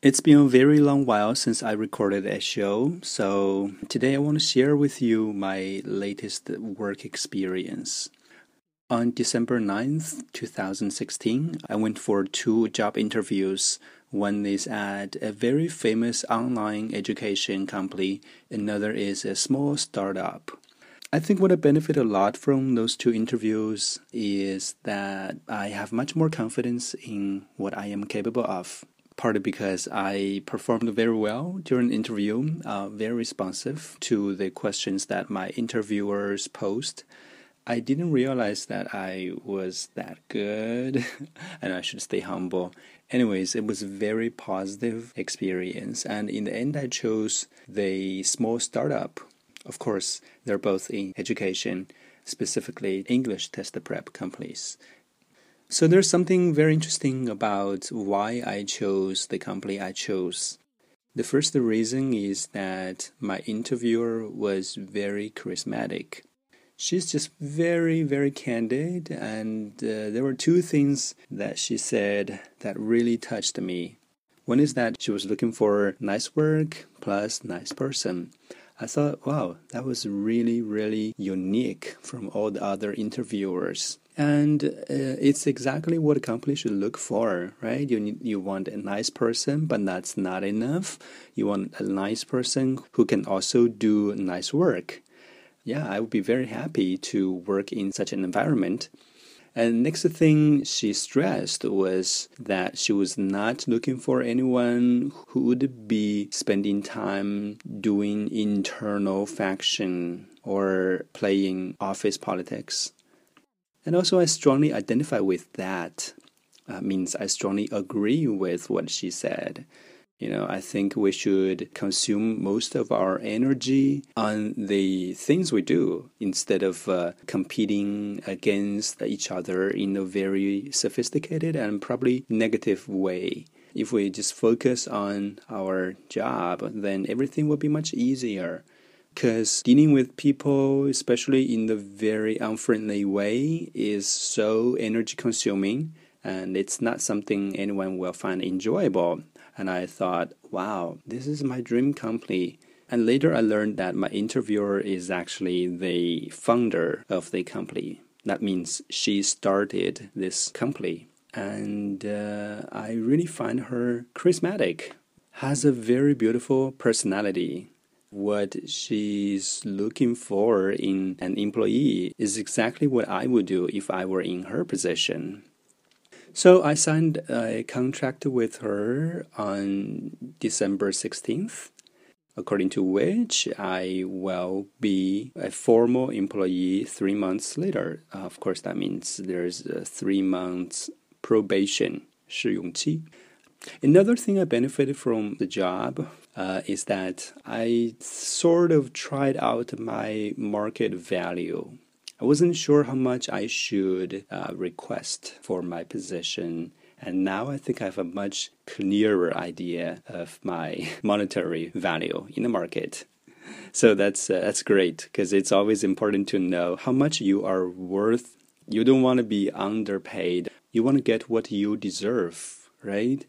It's been a very long while since I recorded a show, so today I want to share with you my latest work experience. On December 9th, 2016, I went for two job interviews. One is at a very famous online education company, another is a small startup. I think what I benefit a lot from those two interviews is that I have much more confidence in what I am capable of partly because I performed very well during the interview, uh, very responsive to the questions that my interviewers posed. I didn't realize that I was that good, and I should stay humble. Anyways, it was a very positive experience, and in the end, I chose the small startup. Of course, they're both in education, specifically English test prep companies. So there's something very interesting about why I chose the company I chose. The first reason is that my interviewer was very charismatic. She's just very, very candid, and uh, there were two things that she said that really touched me. One is that she was looking for nice work plus nice person. I thought, wow, that was really, really unique from all the other interviewers. And uh, it's exactly what a company should look for, right? You need, you want a nice person, but that's not enough. You want a nice person who can also do nice work. Yeah, I would be very happy to work in such an environment. And next thing she stressed was that she was not looking for anyone who would be spending time doing internal faction or playing office politics. And also, I strongly identify with that. Uh, means I strongly agree with what she said. You know, I think we should consume most of our energy on the things we do instead of uh, competing against each other in a very sophisticated and probably negative way. If we just focus on our job, then everything will be much easier because dealing with people, especially in the very unfriendly way, is so energy consuming and it's not something anyone will find enjoyable. And I thought, wow, this is my dream company. And later I learned that my interviewer is actually the founder of the company. That means she started this company. And uh, I really find her charismatic, has a very beautiful personality what she's looking for in an employee is exactly what I would do if I were in her position. So I signed a contract with her on December 16th, according to which I will be a formal employee three months later. Uh, of course, that means there's a three months probation, 试用期. Another thing I benefited from the job uh, is that I sort of tried out my market value. I wasn't sure how much I should uh, request for my position. And now I think I have a much clearer idea of my monetary value in the market. So that's uh, that's great because it's always important to know how much you are worth. You don't want to be underpaid. You want to get what you deserve, right?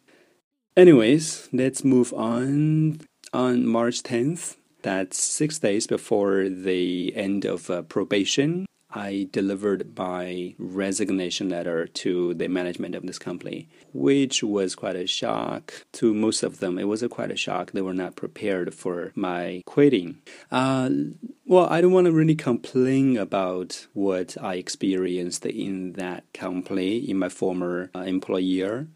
Anyways, let's move on. On March 10th, that's six days before the end of uh, probation, I delivered my resignation letter to the management of this company, which was quite a shock to most of them. It was a quite a shock. They were not prepared for my quitting. Uh, well, I don't want to really complain about what I experienced in that company, in my former uh, employer.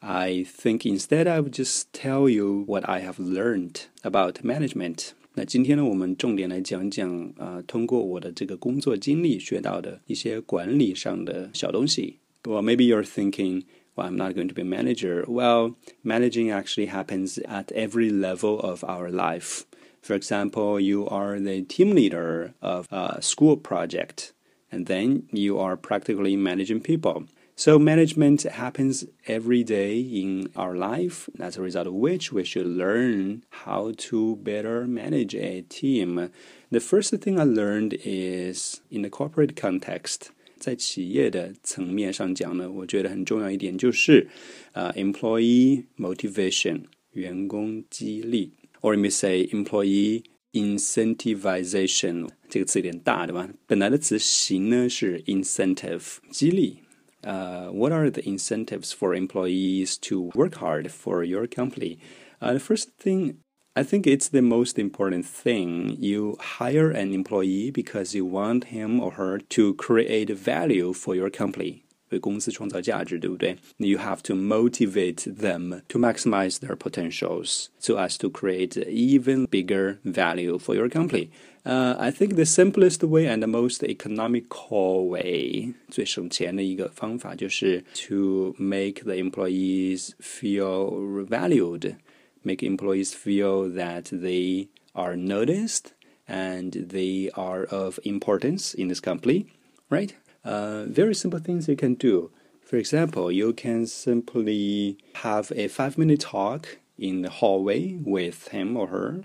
I think instead I would just tell you what I have learned about management. 那今天呢，我们重点来讲讲啊，通过我的这个工作经历学到的一些管理上的小东西。Well, maybe you're thinking, well, I'm not going to be a manager. Well, managing actually happens at every level of our life. For example, you are the team leader of a school project, and then you are practically managing people. So management happens every day in our life, as a result of which we should learn how to better manage a team. The first thing I learned is in the corporate context. 在企业的层面上讲呢，我觉得很重要一点就是，呃、uh,，employee motivation 员工激励，or you may say employee incentivization。这个词有点大，对吧？本来的词形呢是 incentive 激励。 uh, what are the incentives for employees to work hard for your company? Uh, the first thing I think it's the most important thing. You hire an employee because you want him or her to create value for your company. 为公司创造价值，对不对？You have to motivate them to maximize their potentials so as to create even bigger value for your company. Uh, I think the simplest way and the most economical way 最省钱的一个方法就是 to make the employees feel valued, make employees feel that they are noticed and they are of importance in this company, right? Uh, very simple things you can do. For example, you can simply have a five minute talk in the hallway with him or her,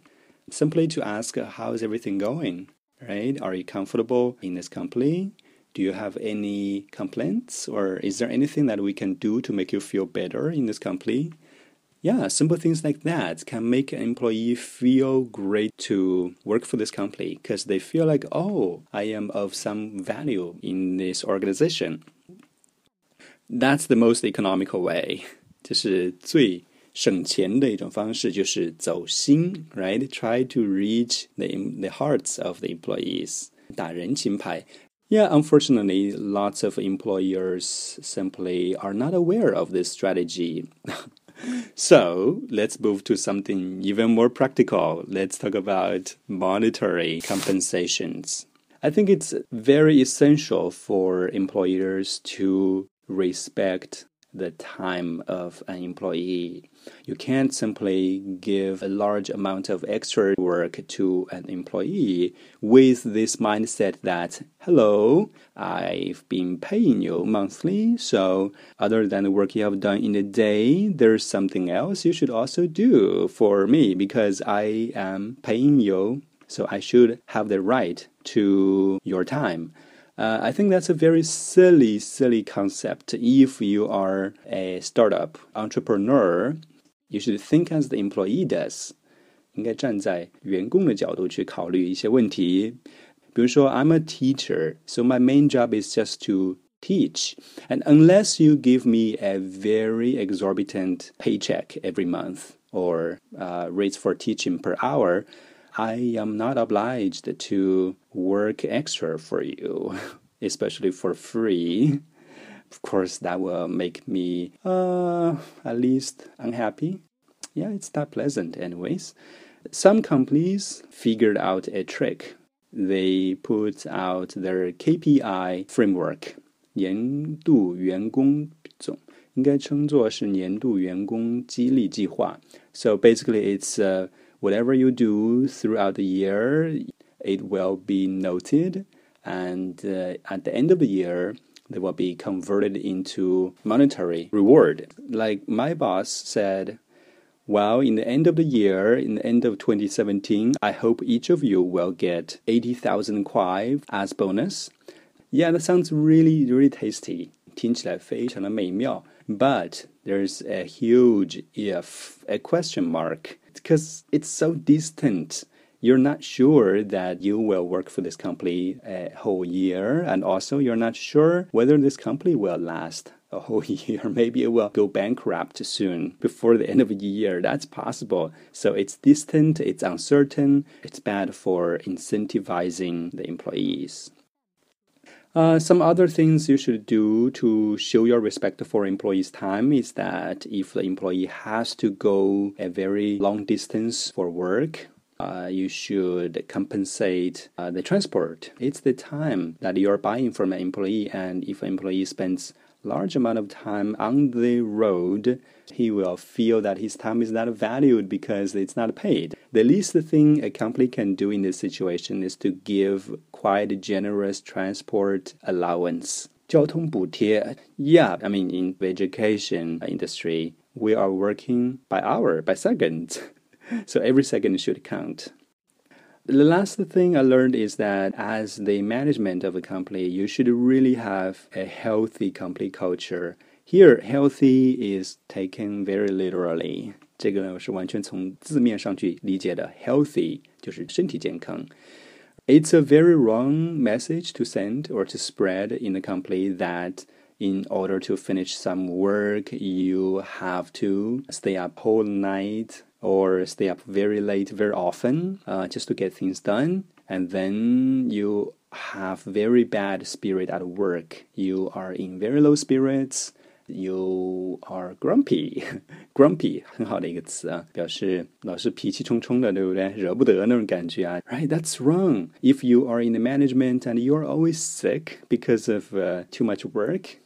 simply to ask how is everything going, right? Are you comfortable in this company? Do you have any complaints or is there anything that we can do to make you feel better in this company? yeah, simple things like that can make an employee feel great to work for this company because they feel like, oh, I am of some value in this organization. That's the most economical way. 这是最省钱的一种方式，就是走心，right? Try to reach the the hearts of the employees. 打人情牌。Yeah, unfortunately, lots of employers simply are not aware of this strategy. So let's move to something even more practical. Let's talk about monetary compensations. I think it's very essential for employers to respect the time of an employee. You can't simply give a large amount of extra work to an employee with this mindset that, hello, I've been paying you monthly, so other than the work you have done in a day, there's something else you should also do for me because I am paying you, so I should have the right to your time. Uh, I think that's a very silly, silly concept. If you are a startup entrepreneur, you should think as the employee does. 应该站在员工的角度去考虑一些问题。比如说，I'm a teacher, so my main job is just to teach. And unless you give me a very exorbitant paycheck every month or uh, rates for teaching per hour, I am not obliged to work extra for you, especially for free. Of course, that will make me uh, at least unhappy. Yeah, it's not pleasant, anyways. Some companies figured out a trick. They put out their KPI framework. 年度员工总应该称作是年度员工激励计划. So basically, it's uh, whatever you do throughout the year, it will be noted, and uh, at the end of the year, they will be converted into monetary reward. Like my boss said, well, in the end of the year, in the end of 2017, I hope each of you will get 80,000 kwai as bonus. Yeah, that sounds really, really tasty. 听起来非常的美妙. But there's a huge if, a question mark because it's so distant. You're not sure that you will work for this company a whole year, and also you're not sure whether this company will last a whole year. Maybe it will go bankrupt soon before the end of the year. That's possible. So it's distant, it's uncertain, it's bad for incentivizing the employees. Uh, some other things you should do to show your respect for employees' time is that if the employee has to go a very long distance for work, uh, you should compensate uh, the transport. It's the time that you're buying from an employee, and if an employee spends large amount of time on the road, he will feel that his time is not valued because it's not paid. The least thing a company can do in this situation is to give quite generous transport allowance. 交通补贴. Yeah, I mean in the education industry, we are working by hour, by second. so every second should count. The last thing I learned is that as the management of a company, you should really have a healthy company culture. Here, healthy is taken very literally. 这个呢是完全从字面上去理解的，healthy 就是身体健康。It's a very wrong message to send or to spread in the company that in order to finish some work, you have to stay up whole night or stay up very late very often uh, just to get things done. And then you have very bad spirit at work. You are in very low spirits. You are grumpy, grumpy 很好的一个词啊，表示老是脾气冲冲的，对不对？惹不得那种感觉啊。Right, that's wrong. If you are in the management and you are always sick because of uh, too much work,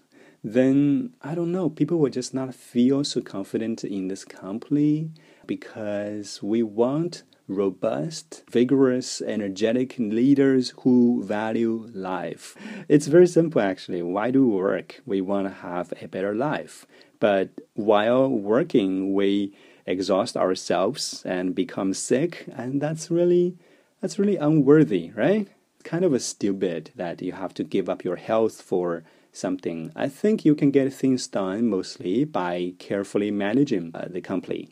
then I don't know, people will just not feel so confident in this company because we want robust, vigorous, energetic leaders who value life. It's very simple actually. Why do we work? We want to have a better life. But while working, we exhaust ourselves and become sick, and that's really that's really unworthy, right? It's kind of a stupid that you have to give up your health for something. I think you can get things done mostly by carefully managing uh, the company.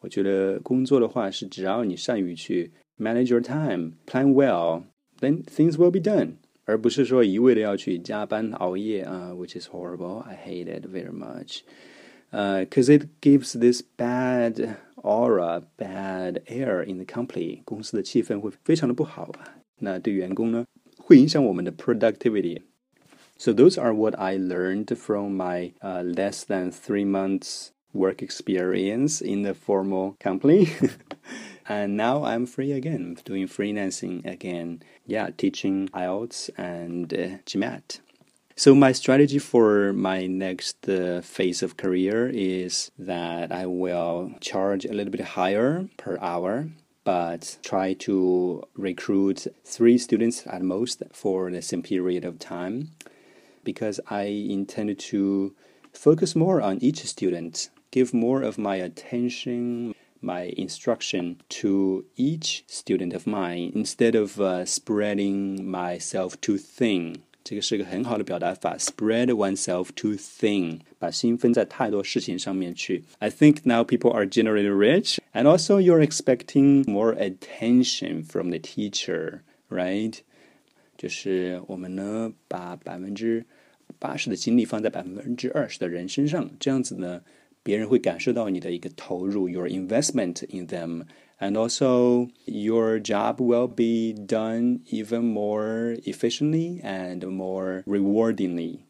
我觉得工作的话是只要你善于去 manage your time, plan well, then things will be done，而不是说一味的要去加班熬夜啊、uh,，which is horrible. I hate it very much. Because uh, it gives this bad aura, bad air in the company，公司的气氛会非常的不好啊。那对员工呢，会影响我们的 productivity。So those are what I learned from my uh, less than three months work experience in the formal company. and now I'm free again, doing freelancing again. Yeah, teaching IELTS and uh, GMAT. So my strategy for my next uh, phase of career is that I will charge a little bit higher per hour but try to recruit three students at most for the same period of time because I intend to focus more on each student give more of my attention, my instruction to each student of mine instead of uh, spreading myself too thin. 这个是个很好的表达法，spread oneself too thin，把心分在太多事情上面去。I think now people are generally rich, and also you're expecting more attention from the teacher, right? 就是我们呢，把百分之八十的精力放在百分之二十的人身上，这样子呢。 别人会感受到你的一个投入，your investment in them, and also your job will be done even more efficiently and more rewardingly.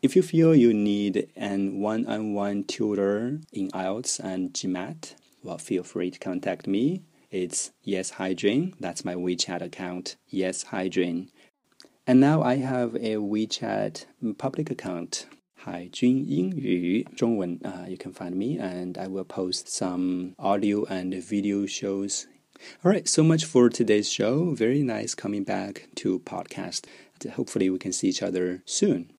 If you feel you need an one-on-one tutor in IELTS and GMAT, well, feel free to contact me. It's Yes Hydrain. That's my WeChat account, Yes Hydrain. And now I have a WeChat public account. Hi Jun Ying Yu uh, you can find me, and I will post some audio and video shows. All right, so much for today's show. Very nice coming back to podcast. Hopefully, we can see each other soon.